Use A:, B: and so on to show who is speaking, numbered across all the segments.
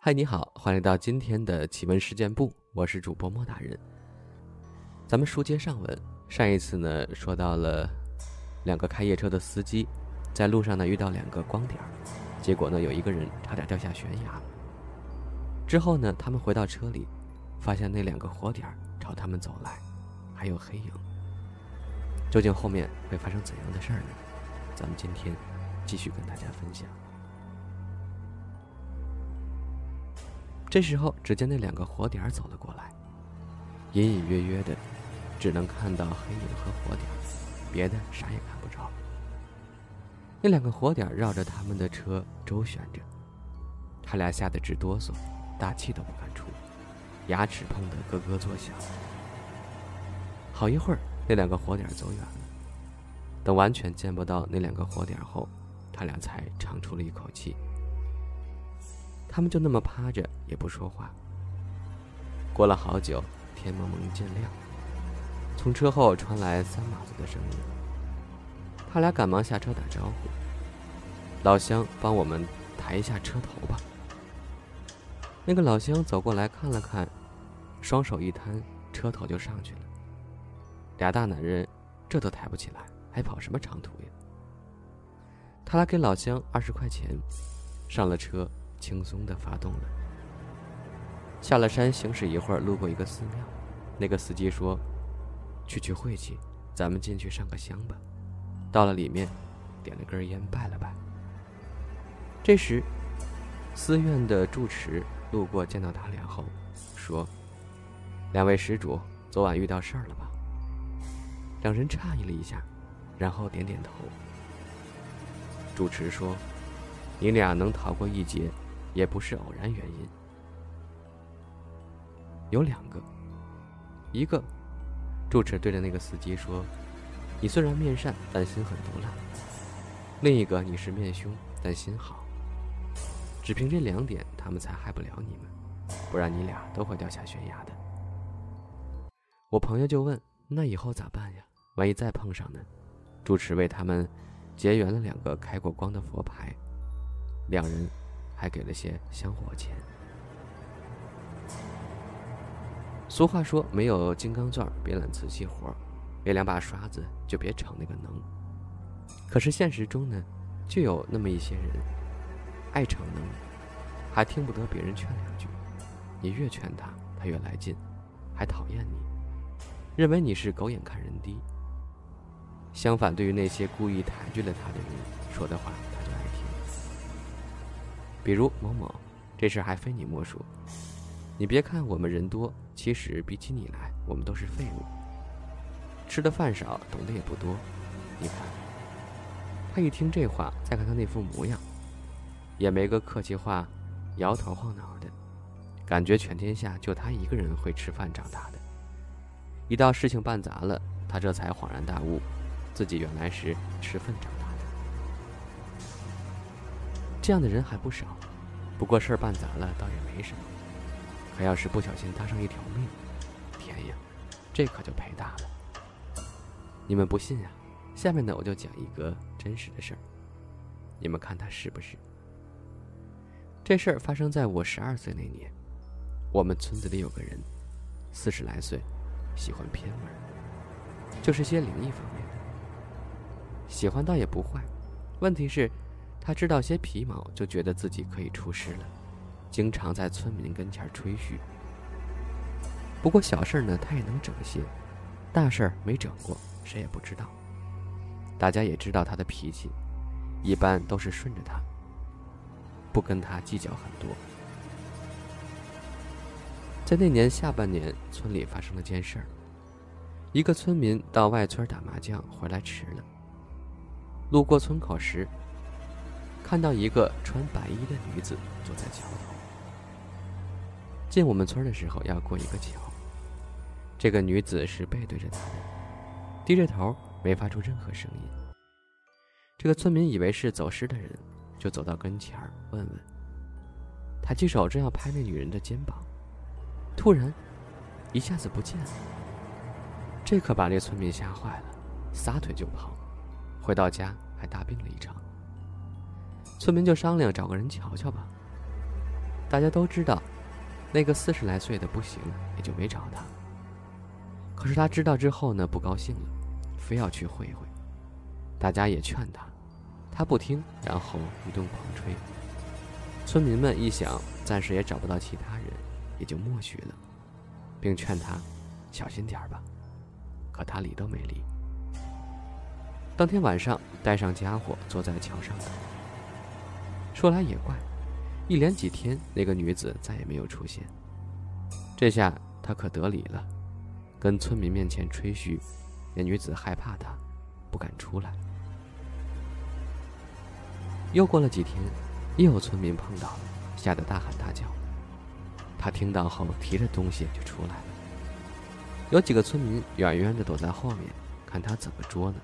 A: 嗨，你好，欢迎来到今天的奇闻事件部，我是主播莫大人。咱们书接上文，上一次呢说到了两个开夜车的司机在路上呢遇到两个光点儿结果呢有一个人差点掉下悬崖。之后呢他们回到车里，发现那两个火点儿朝他们走来，还有黑影。究竟后面会发生怎样的事儿呢？咱们今天继续跟大家分享。这时候，只见那两个火点走了过来，隐隐约约的，只能看到黑影和火点，别的啥也看不着。那两个火点绕着他们的车周旋着，他俩吓得直哆嗦，大气都不敢出，牙齿碰得咯咯作响。好一会儿，那两个火点走远了，等完全见不到那两个火点后，他俩才长出了一口气。他们就那么趴着，也不说话。过了好久，天蒙蒙渐亮，从车后传来三马子的声音。他俩赶忙下车打招呼：“老乡，帮我们抬一下车头吧。”那个老乡走过来看了看，双手一摊，车头就上去了。俩大男人这都抬不起来，还跑什么长途呀？他俩给老乡二十块钱，上了车。轻松的发动了。下了山，行驶一会儿，路过一个寺庙，那个司机说：“去去晦气，咱们进去上个香吧。”到了里面，点了根烟，拜了拜。这时，寺院的住持路过，见到他俩后，说：“两位施主，昨晚遇到事儿了吧？”两人诧异了一下，然后点点头。主持说：“你俩能逃过一劫。”也不是偶然原因，有两个，一个，住持对着那个司机说：“你虽然面善，但心很毒辣。”另一个，你是面凶，但心好。只凭这两点，他们才害不了你们，不然你俩都会掉下悬崖的。我朋友就问：“那以后咋办呀？万一再碰上呢？”住持为他们结缘了两个开过光的佛牌，两人。还给了些香火钱。俗话说：“没有金刚钻，别揽瓷器活没两把刷子，就别逞那个能。”可是现实中呢，就有那么一些人，爱逞能，还听不得别人劝两句。你越劝他，他越来劲，还讨厌你，认为你是狗眼看人低。相反，对于那些故意抬举了他的人说的话，他就。比如某某，这事还非你莫属。你别看我们人多，其实比起你来，我们都是废物。吃的饭少，懂得也不多。你看，他一听这话，再看他那副模样，也没个客气话，摇头晃脑的，感觉全天下就他一个人会吃饭长大的。一到事情办砸了，他这才恍然大悟，自己原来是吃粪长大。这样的人还不少，不过事儿办砸了倒也没什么，可要是不小心搭上一条命，天呀，这可就赔大了。你们不信呀？下面呢我就讲一个真实的事儿，你们看他是不是？这事儿发生在我十二岁那年，我们村子里有个人，四十来岁，喜欢偏门，就是些灵异方面的，喜欢倒也不坏，问题是。他知道些皮毛，就觉得自己可以出师了，经常在村民跟前吹嘘。不过小事呢，他也能整些；大事没整过，谁也不知道。大家也知道他的脾气，一般都是顺着他，不跟他计较很多。在那年下半年，村里发生了件事儿：一个村民到外村打麻将回来迟了，路过村口时。看到一个穿白衣的女子坐在桥头。进我们村的时候要过一个桥，这个女子是背对着他的，低着头，没发出任何声音。这个村民以为是走失的人，就走到跟前问问。抬起手正要拍那女人的肩膀，突然，一下子不见了。这可把那村民吓坏了，撒腿就跑，回到家还大病了一场。村民就商量找个人瞧瞧吧。大家都知道，那个四十来岁的不行，也就没找他。可是他知道之后呢，不高兴了，非要去会会。大家也劝他，他不听，然后一顿狂吹。村民们一想，暂时也找不到其他人，也就默许了，并劝他小心点吧。可他理都没理。当天晚上，带上家伙，坐在桥上等。说来也怪，一连几天，那个女子再也没有出现。这下他可得理了，跟村民面前吹嘘，那女子害怕他，不敢出来。又过了几天，又有村民碰到了，吓得大喊大叫。他听到后，提着东西就出来了。有几个村民远远的躲在后面，看他怎么捉呢。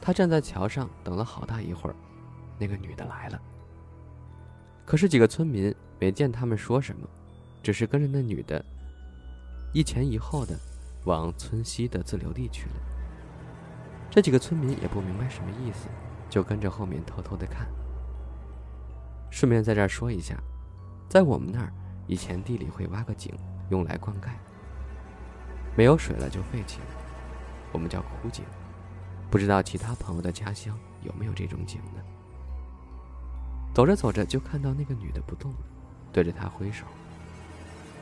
A: 他站在桥上等了好大一会儿。那个女的来了，可是几个村民没见他们说什么，只是跟着那女的一前一后的往村西的自留地去了。这几个村民也不明白什么意思，就跟着后面偷偷的看。顺便在这儿说一下，在我们那儿以前地里会挖个井用来灌溉，没有水了就废弃了，我们叫枯井。不知道其他朋友的家乡有没有这种井呢？走着走着，就看到那个女的不动了，对着他挥手。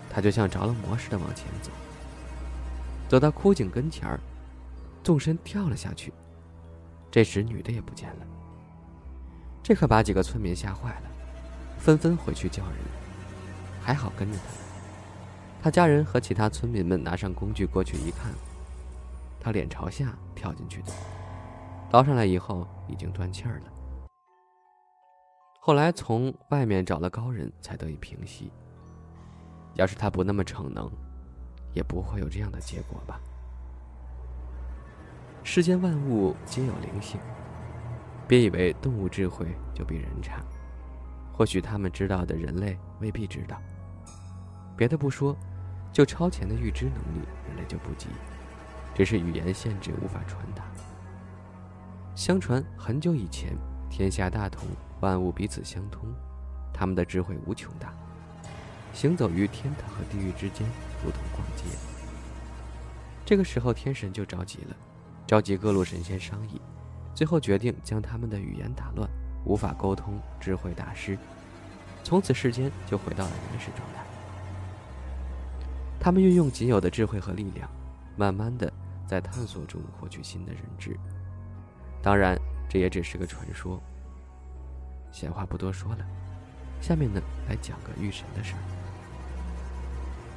A: 他就像着了魔似的往前走，走到枯井跟前儿，纵身跳了下去。这时女的也不见了，这可把几个村民吓坏了，纷纷回去叫人。还好跟着他，他家人和其他村民们拿上工具过去一看，他脸朝下跳进去的，捞上来以后已经断气儿了。后来从外面找了高人，才得以平息。要是他不那么逞能，也不会有这样的结果吧。世间万物皆有灵性，别以为动物智慧就比人差。或许他们知道的人类未必知道。别的不说，就超前的预知能力，人类就不及，只是语言限制无法传达。相传很久以前，天下大同。万物彼此相通，他们的智慧无穷大，行走于天堂和地狱之间，如同逛街。这个时候，天神就着急了，召集各路神仙商议，最后决定将他们的语言打乱，无法沟通，智慧大师，从此世间就回到了原始状态。他们运用仅有的智慧和力量，慢慢的在探索中获取新的认知。当然，这也只是个传说。闲话不多说了，下面呢来讲个遇神的事儿。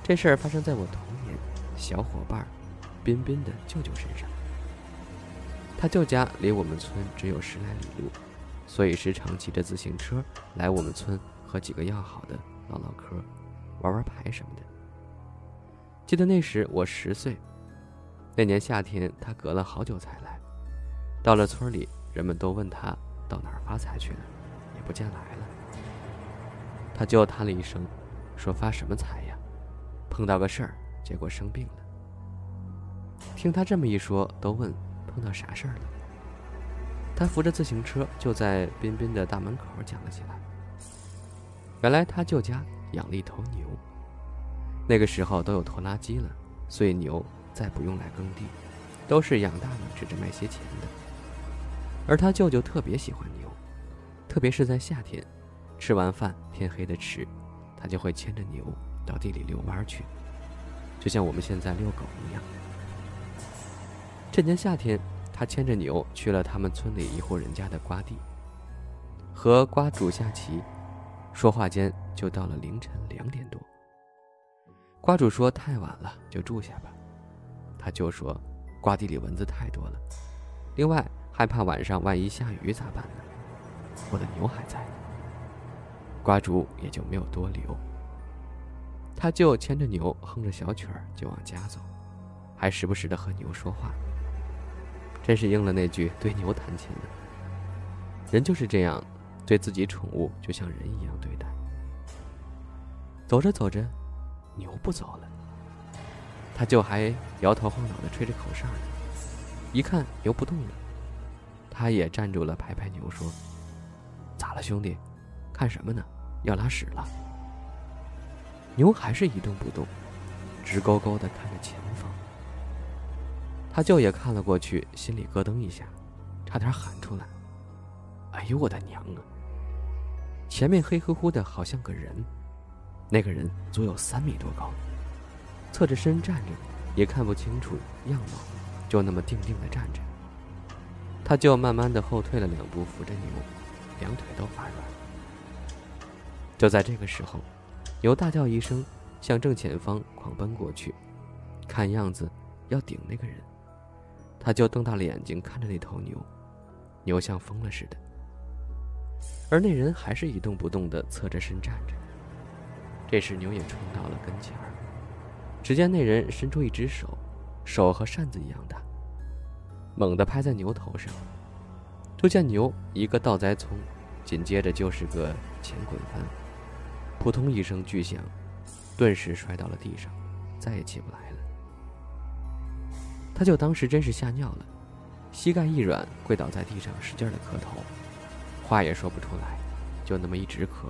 A: 这事儿发生在我童年小伙伴彬彬的舅舅身上。他舅家离我们村只有十来里路，所以时常骑着自行车来我们村和几个要好的唠唠嗑、玩玩牌什么的。记得那时我十岁，那年夏天他隔了好久才来，到了村里，人们都问他到哪儿发财去了。也不见来了，他就叹了一声，说：“发什么财呀？碰到个事儿，结果生病了。”听他这么一说，都问碰到啥事儿了。他扶着自行车就在彬彬的大门口讲了起来。原来他舅家养了一头牛，那个时候都有拖拉机了，所以牛再不用来耕地，都是养大了指着卖些钱。而他舅舅特别喜欢牛。特别是在夏天，吃完饭天黑的迟，他就会牵着牛到地里遛弯去，就像我们现在遛狗一样。这年夏天，他牵着牛去了他们村里一户人家的瓜地，和瓜主下棋，说话间就到了凌晨两点多。瓜主说太晚了，就住下吧。他舅说，瓜地里蚊子太多了，另外害怕晚上万一下雨咋办呢？我的牛还在，瓜主也就没有多留。他就牵着牛，哼着小曲儿就往家走，还时不时的和牛说话。真是应了那句“对牛弹琴”的。人就是这样，对自己宠物就像人一样对待。走着走着，牛不走了，他就还摇头晃脑的吹着口哨呢。一看牛不动了，他也站住了，拍拍牛说。咋了，兄弟？看什么呢？要拉屎了。牛还是一动不动，直勾勾的看着前方。他舅也看了过去，心里咯噔一下，差点喊出来：“哎呦我的娘啊！”前面黑乎乎的，好像个人，那个人足有三米多高，侧着身站着，也看不清楚样貌，就那么定定的站着。他就慢慢的后退了两步，扶着牛，两腿都发软。就在这个时候。牛大叫一声，向正前方狂奔过去，看样子要顶那个人。他就瞪大了眼睛看着那头牛，牛像疯了似的。而那人还是一动不动的侧着身站着。这时牛也冲到了跟前儿，只见那人伸出一只手，手和扇子一样大，猛地拍在牛头上，就见牛一个倒栽葱，紧接着就是个前滚翻。扑通一声巨响，顿时摔到了地上，再也起不来了。他就当时真是吓尿了，膝盖一软，跪倒在地上，使劲的磕头，话也说不出来，就那么一直磕。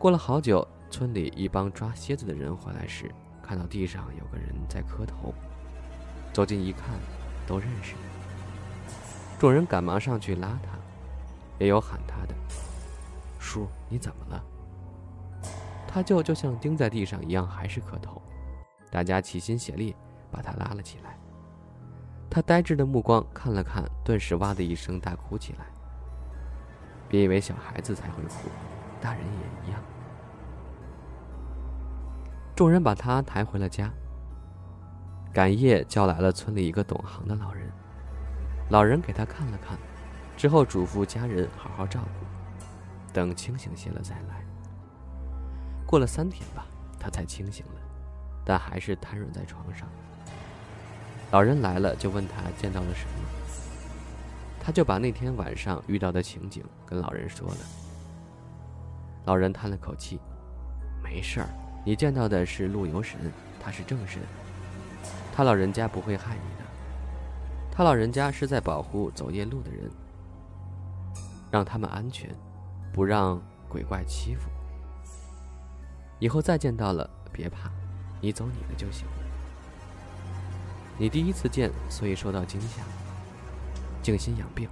A: 过了好久，村里一帮抓蝎子的人回来时，看到地上有个人在磕头，走近一看，都认识。众人赶忙上去拉他，也有喊他的：“叔，你怎么了？”他舅就像钉在地上一样，还是磕头。大家齐心协力把他拉了起来。他呆滞的目光看了看，顿时哇的一声大哭起来。别以为小孩子才会哭，大人也一样。众人把他抬回了家。赶夜叫来了村里一个懂行的老人，老人给他看了看，之后嘱咐家人好好照顾，等清醒些了再来。过了三天吧，他才清醒了，但还是瘫软在床上。老人来了，就问他见到了什么，他就把那天晚上遇到的情景跟老人说了。老人叹了口气：“没事儿，你见到的是陆游神，他是正神，他老人家不会害你的，他老人家是在保护走夜路的人，让他们安全，不让鬼怪欺负。”以后再见到了，别怕，你走你的就行。你第一次见，所以受到惊吓，静心养病，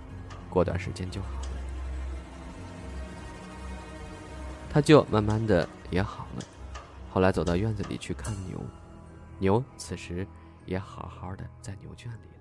A: 过段时间就好了。他就慢慢的也好了。后来走到院子里去看牛，牛此时也好好的在牛圈里。